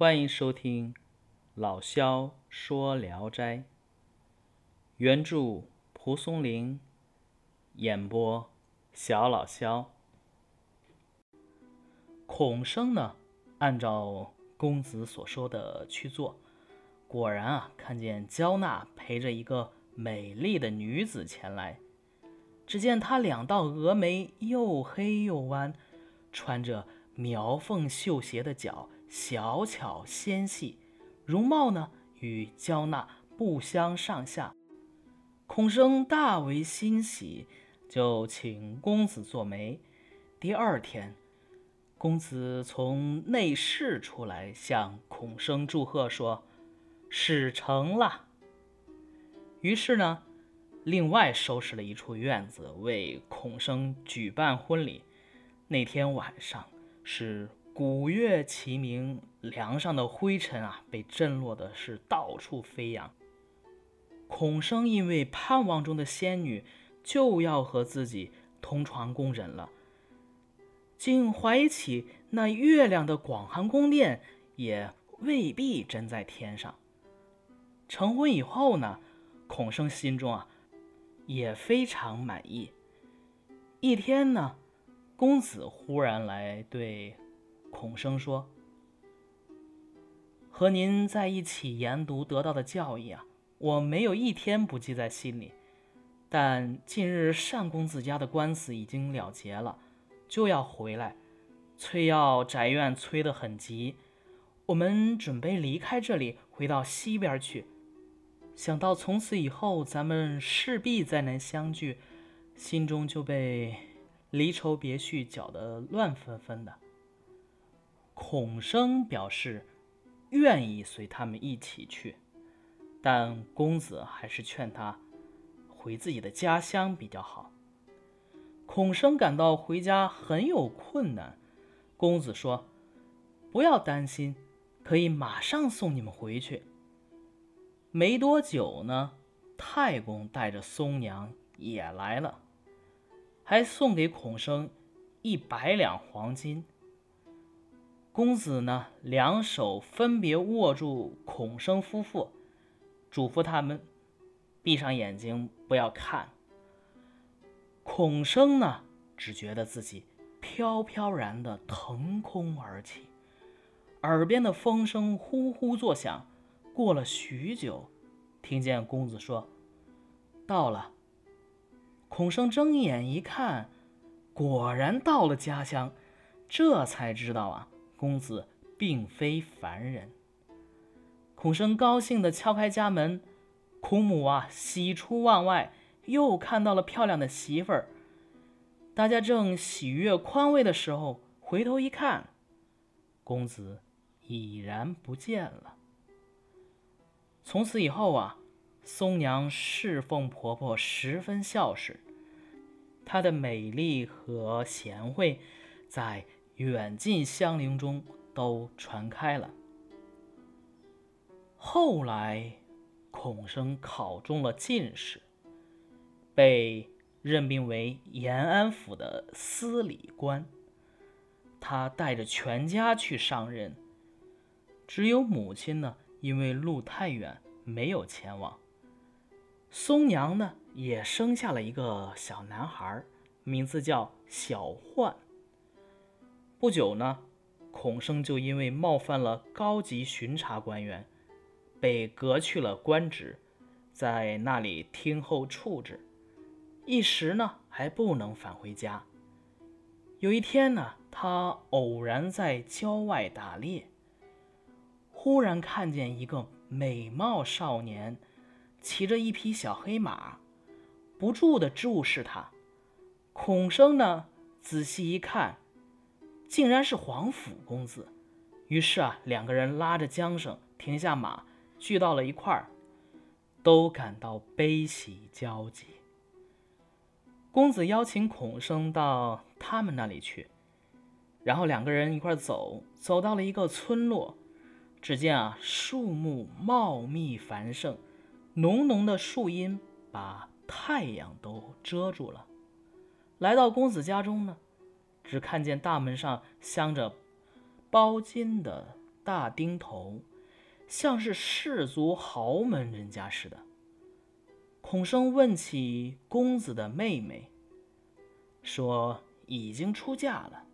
欢迎收听老萧说《聊斋》，原著蒲松龄，演播小老萧。孔生呢，按照公子所说的去做，果然啊，看见焦娜陪着一个美丽的女子前来。只见她两道峨眉又黑又弯，穿着苗凤绣鞋的脚。小巧纤细，容貌呢与焦娜不相上下。孔生大为欣喜，就请公子做媒。第二天，公子从内室出来，向孔生祝贺说：“事成了。”于是呢，另外收拾了一处院子，为孔生举办婚礼。那天晚上是。鼓乐齐鸣，梁上的灰尘啊，被震落的是到处飞扬。孔生因为盼望中的仙女就要和自己同床共枕了，竟怀疑起那月亮的广寒宫殿也未必真在天上。成婚以后呢，孔生心中啊也非常满意。一天呢，公子忽然来对。孔生说：“和您在一起研读得到的教义啊，我没有一天不记在心里。但近日单公子家的官司已经了结了，就要回来，催要宅院催得很急。我们准备离开这里，回到西边去。想到从此以后咱们势必再难相聚，心中就被离愁别绪搅得乱纷纷的。”孔生表示愿意随他们一起去，但公子还是劝他回自己的家乡比较好。孔生感到回家很有困难，公子说：“不要担心，可以马上送你们回去。”没多久呢，太公带着松娘也来了，还送给孔生一百两黄金。公子呢，两手分别握住孔生夫妇，嘱咐他们闭上眼睛，不要看。孔生呢，只觉得自己飘飘然的腾空而起，耳边的风声呼呼作响。过了许久，听见公子说：“到了。”孔生睁眼一看，果然到了家乡，这才知道啊。公子并非凡人。孔生高兴地敲开家门，孔母啊喜出望外，又看到了漂亮的媳妇儿。大家正喜悦宽慰的时候，回头一看，公子已然不见了。从此以后啊，松娘侍奉婆婆十分孝顺，她的美丽和贤惠，在。远近乡邻中都传开了。后来，孔生考中了进士，被任命为延安府的司礼官。他带着全家去上任，只有母亲呢，因为路太远，没有前往。松娘呢，也生下了一个小男孩，名字叫小焕。不久呢，孔生就因为冒犯了高级巡查官员，被革去了官职，在那里听候处置，一时呢还不能返回家。有一天呢，他偶然在郊外打猎，忽然看见一个美貌少年骑着一匹小黑马，不住地注视他。孔生呢仔细一看。竟然是皇甫公子，于是啊，两个人拉着缰绳，停下马，聚到了一块儿，都感到悲喜交集。公子邀请孔生到他们那里去，然后两个人一块走，走到了一个村落，只见啊，树木茂密繁盛，浓浓的树荫把太阳都遮住了。来到公子家中呢。只看见大门上镶着包金的大钉头，像是氏族豪门人家似的。孔生问起公子的妹妹，说已经出嫁了，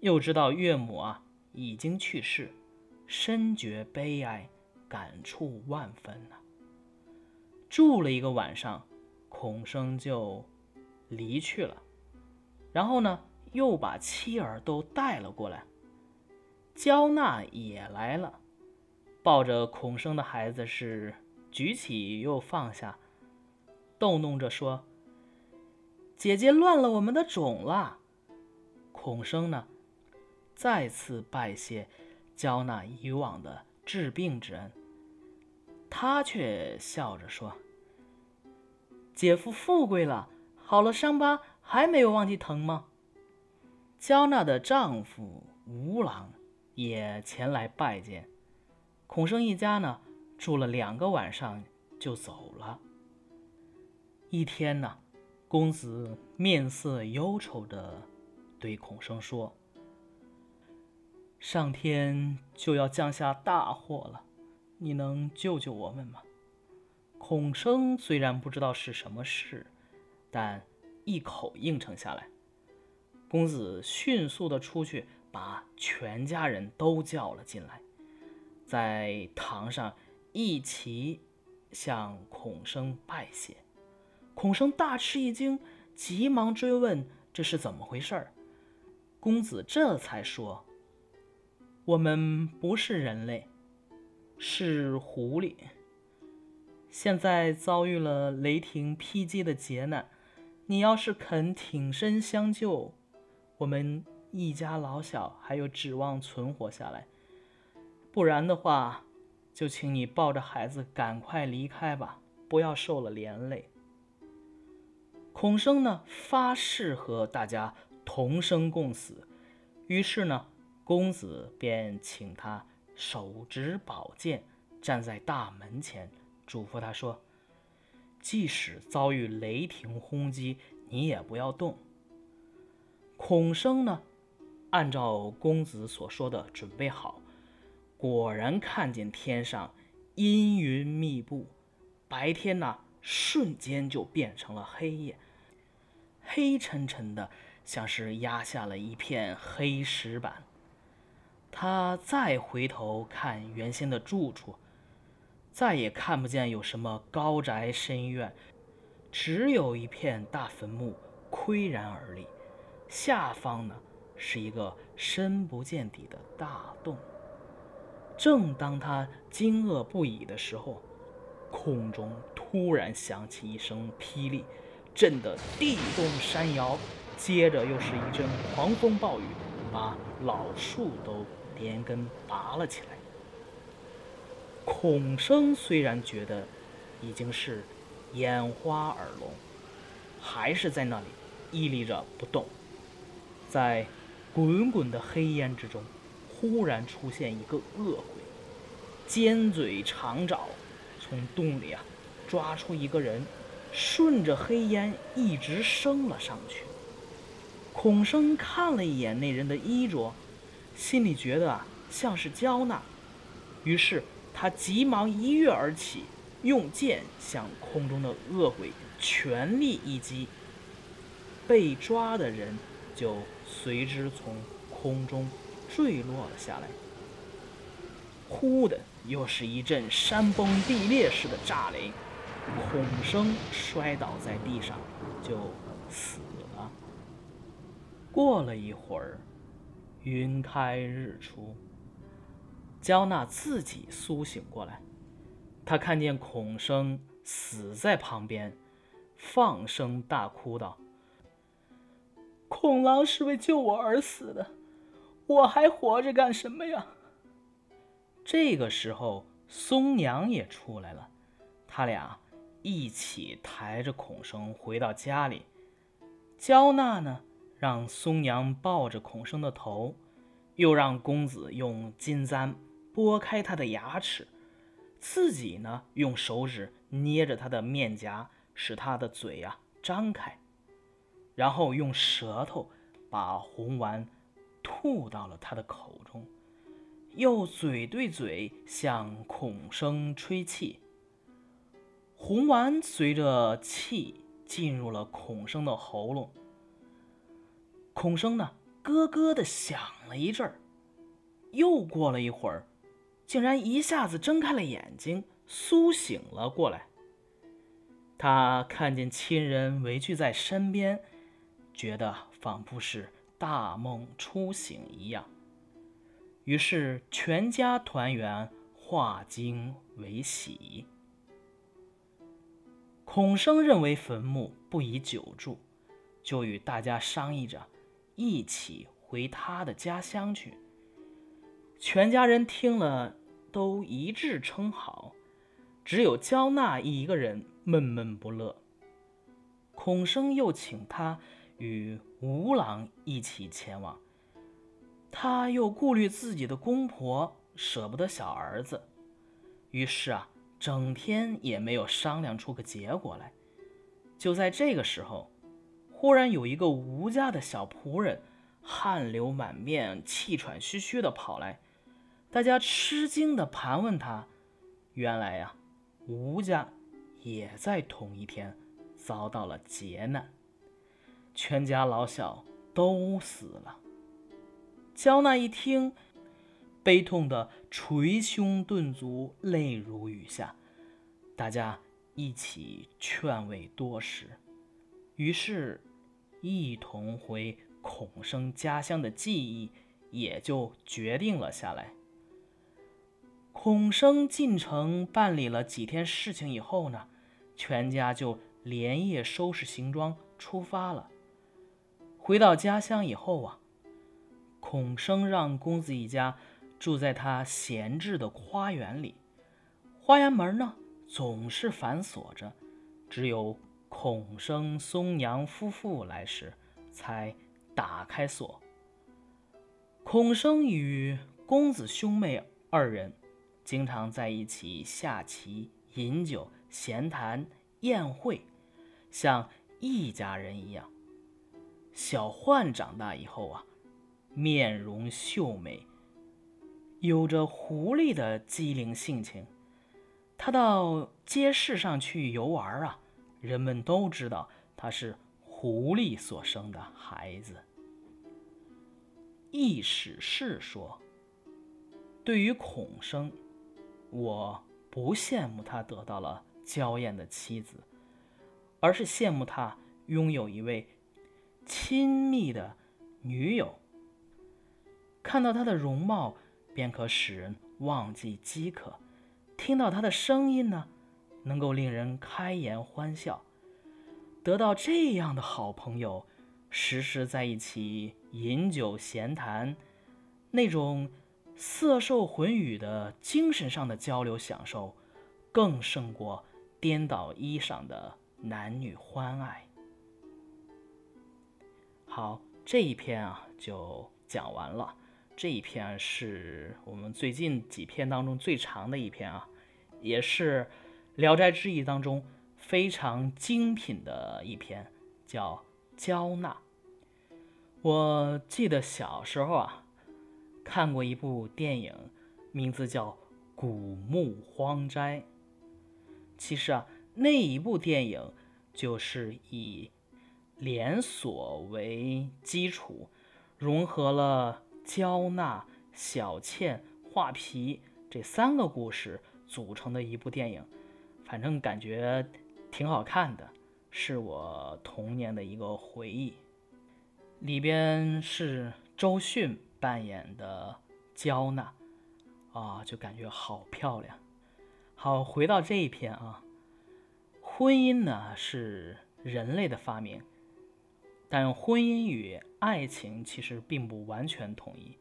又知道岳母啊已经去世，深觉悲哀，感触万分呐。住了一个晚上，孔生就离去了。然后呢，又把妻儿都带了过来。焦娜也来了，抱着孔生的孩子是举起又放下，逗弄着说：“姐姐乱了我们的种了。”孔生呢，再次拜谢焦娜以往的治病之恩。他却笑着说。姐夫富贵了，好了伤疤还没有忘记疼吗？肖娜的丈夫吴郎也前来拜见，孔生一家呢住了两个晚上就走了。一天呢，公子面色忧愁地对孔生说：“上天就要降下大祸了，你能救救我们吗？”孔生虽然不知道是什么事，但一口应承下来。公子迅速的出去，把全家人都叫了进来，在堂上一齐向孔生拜谢。孔生大吃一惊，急忙追问这是怎么回事儿。公子这才说：“我们不是人类，是狐狸。”现在遭遇了雷霆劈击的劫难，你要是肯挺身相救，我们一家老小还有指望存活下来；不然的话，就请你抱着孩子赶快离开吧，不要受了连累。孔生呢发誓和大家同生共死，于是呢，公子便请他手执宝剑，站在大门前。嘱咐他说：“即使遭遇雷霆轰击，你也不要动。”孔生呢，按照公子所说的准备好，果然看见天上阴云密布，白天呢瞬间就变成了黑夜，黑沉沉的，像是压下了一片黑石板。他再回头看原先的住处。再也看不见有什么高宅深院，只有一片大坟墓岿然而立，下方呢是一个深不见底的大洞。正当他惊愕不已的时候，空中突然响起一声霹雳，震得地动山摇，接着又是一阵狂风暴雨，把老树都连根拔了起来。孔生虽然觉得已经是眼花耳聋，还是在那里屹立着不动。在滚滚的黑烟之中，忽然出现一个恶鬼，尖嘴长爪，从洞里啊抓出一个人，顺着黑烟一直升了上去。孔生看了一眼那人的衣着，心里觉得啊像是焦娜，于是。他急忙一跃而起，用剑向空中的恶鬼全力一击，被抓的人就随之从空中坠落了下来。呼的，又是一阵山崩地裂似的炸雷，孔生摔倒在地上，就死了。过了一会儿，云开日出。焦娜自己苏醒过来，她看见孔生死在旁边，放声大哭道：“孔郎是为救我而死的，我还活着干什么呀？”这个时候，松娘也出来了，他俩一起抬着孔生回到家里。焦娜呢，让松娘抱着孔生的头，又让公子用金簪。拨开他的牙齿，自己呢用手指捏着他的面颊，使他的嘴呀张开，然后用舌头把红丸吐到了他的口中，又嘴对嘴向孔生吹气。红丸随着气进入了孔生的喉咙，孔生呢咯咯的响了一阵儿，又过了一会儿，竟然一下子睁开了眼睛，苏醒了过来。他看见亲人围聚在身边，觉得仿佛是大梦初醒一样。于是全家团圆，化惊为喜。孔生认为坟墓不宜久住，就与大家商议着，一起回他的家乡去。全家人听了，都一致称好，只有焦娜一个人闷闷不乐。孔生又请他与吴郎一起前往。他又顾虑自己的公婆，舍不得小儿子，于是啊，整天也没有商量出个结果来。就在这个时候，忽然有一个吴家的小仆人，汗流满面、气喘吁吁地跑来，大家吃惊地盘问他：原来呀，吴家也在同一天遭到了劫难，全家老小都死了。焦娜一听，悲痛的捶胸顿足，泪如雨下。大家一起劝慰多时，于是，一同回孔生家乡的记忆也就决定了下来。孔生进城办理了几天事情以后呢，全家就连夜收拾行装出发了。回到家乡以后啊。孔生让公子一家住在他闲置的花园里，花园门呢总是反锁着，只有孔生、松娘夫妇来时才打开锁。孔生与公子兄妹二人经常在一起下棋、饮酒、闲谈、宴会，像一家人一样。小焕长大以后啊。面容秀美，有着狐狸的机灵性情。他到街市上去游玩啊，人们都知道他是狐狸所生的孩子。易史是说：“对于孔生，我不羡慕他得到了娇艳的妻子，而是羡慕他拥有一位亲密的女友。”看到他的容貌，便可使人忘记饥渴；听到他的声音呢，能够令人开颜欢笑。得到这样的好朋友，时时在一起饮酒闲谈，那种色受魂语的精神上的交流享受，更胜过颠倒衣裳的男女欢爱。好，这一篇啊就讲完了。这一篇是我们最近几篇当中最长的一篇啊，也是《聊斋志异》当中非常精品的一篇，叫《焦娜》。我记得小时候啊，看过一部电影，名字叫《古墓荒斋》。其实啊，那一部电影就是以连锁为基础，融合了。焦娜、小倩、画皮这三个故事组成的一部电影，反正感觉挺好看的，是我童年的一个回忆。里边是周迅扮演的焦娜，啊，就感觉好漂亮。好，回到这一篇啊，婚姻呢是人类的发明。但婚姻与爱情其实并不完全统一，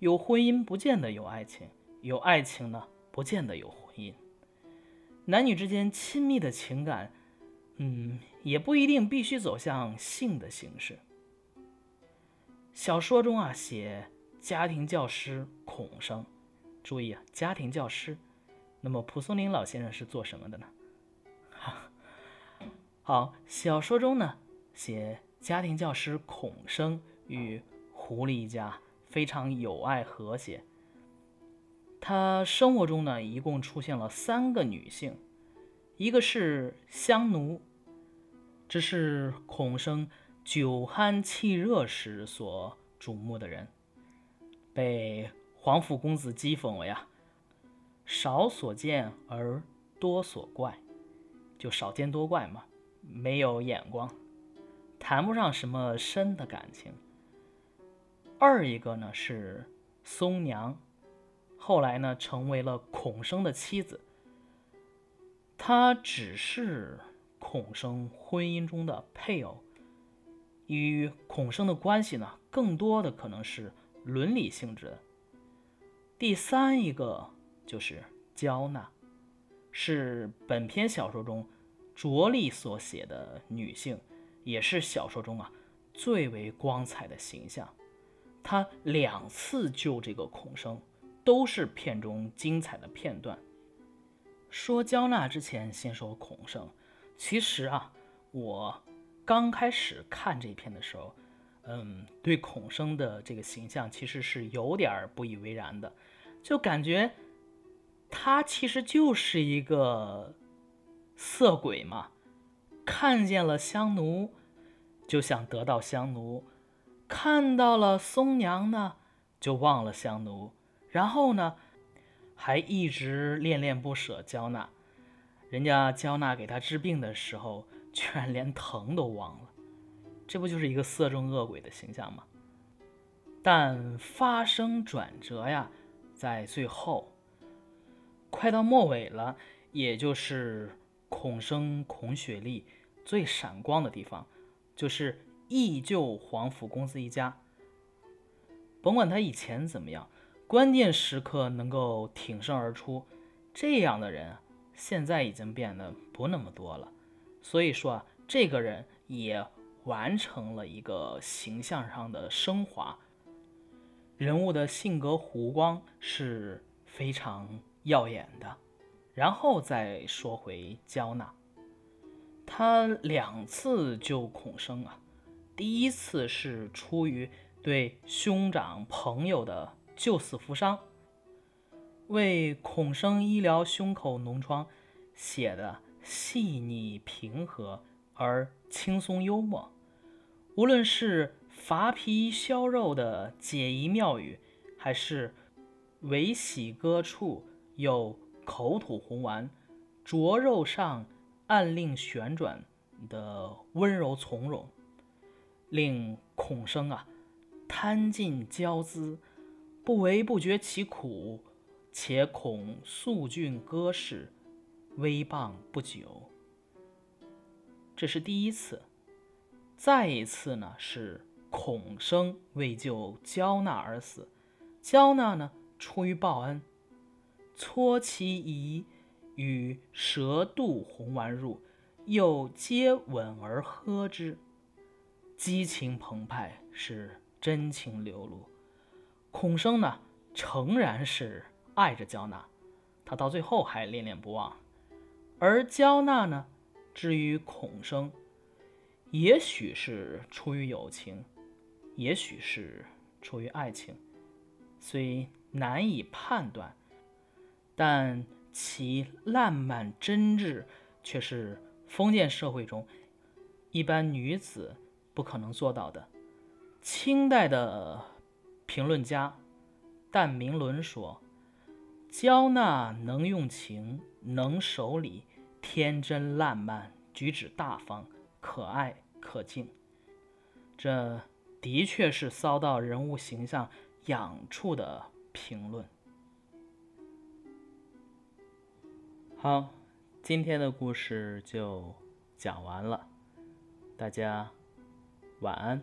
有婚姻不见得有爱情，有爱情呢不见得有婚姻。男女之间亲密的情感，嗯，也不一定必须走向性的形式。小说中啊写家庭教师孔生，注意啊家庭教师，那么蒲松龄老先生是做什么的呢？好，小说中呢写。家庭教师孔生与狐狸一家非常友爱和谐，他生活中呢，一共出现了三个女性，一个是香奴，这是孔生酒酣气热时所瞩目的人，被皇甫公子讥讽为啊，少所见而多所怪，就少见多怪嘛，没有眼光，谈不上什么深的感情。二一个呢是松娘。后来呢，成为了孔生的妻子。她只是孔生婚姻中的配偶，与孔生的关系呢，更多的可能是伦理性质的。第三一个就是焦娜，是本篇小说中着力所写的女性，也是小说中啊最为光彩的形象。他两次救这个孔生。都是片中精彩的片段。说焦娜之前，先说孔生。其实啊，我刚开始看这篇的时候，嗯，对孔生的这个形象其实是有点不以为然的，就感觉他其实就是一个色鬼嘛，看见了香奴就想得到香奴，看到了松娘呢就忘了香奴。然后呢，还一直恋恋不舍焦娜，人家焦娜给他治病的时候，居然连疼都忘了，这不就是一个色中恶鬼的形象吗？但发生转折呀，在最后，快到末尾了，也就是孔生孔雪莉最闪光的地方，就是义救皇甫公子一家。甭管他以前怎么样。关键时刻能够挺身而出，这样的人现在已经变得不那么多了。所以说啊，这个人也完成了一个形象上的升华，人物的性格弧光是非常耀眼的。然后再说回焦娜，他两次救孔生啊，第一次是出于对兄长朋友的。救死扶伤，为孔生医疗胸口脓疮，写的细腻平和而轻松幽默。无论是伐皮削肉的解疑妙语，还是为喜歌处有口吐红丸，灼肉上暗令旋转的温柔从容，令孔生啊贪尽娇姿。不为不觉其苦，且恐素俊歌士威谤不久。这是第一次。再一次呢，是孔生为救焦娜而死，焦娜呢出于报恩，搓其仪与蛇渡红丸入，又接吻而喝之，激情澎湃，是真情流露。孔生呢，诚然是爱着焦娜，他到最后还恋恋不忘。而焦娜呢，至于孔生，也许是出于友情，也许是出于爱情，虽难以判断，但其烂漫真挚，却是封建社会中一般女子不可能做到的。清代的。评论家但明伦说：“焦娜能用情，能守礼，天真烂漫，举止大方，可爱可敬。”这的确是骚到人物形象痒处的评论。好，今天的故事就讲完了，大家晚安。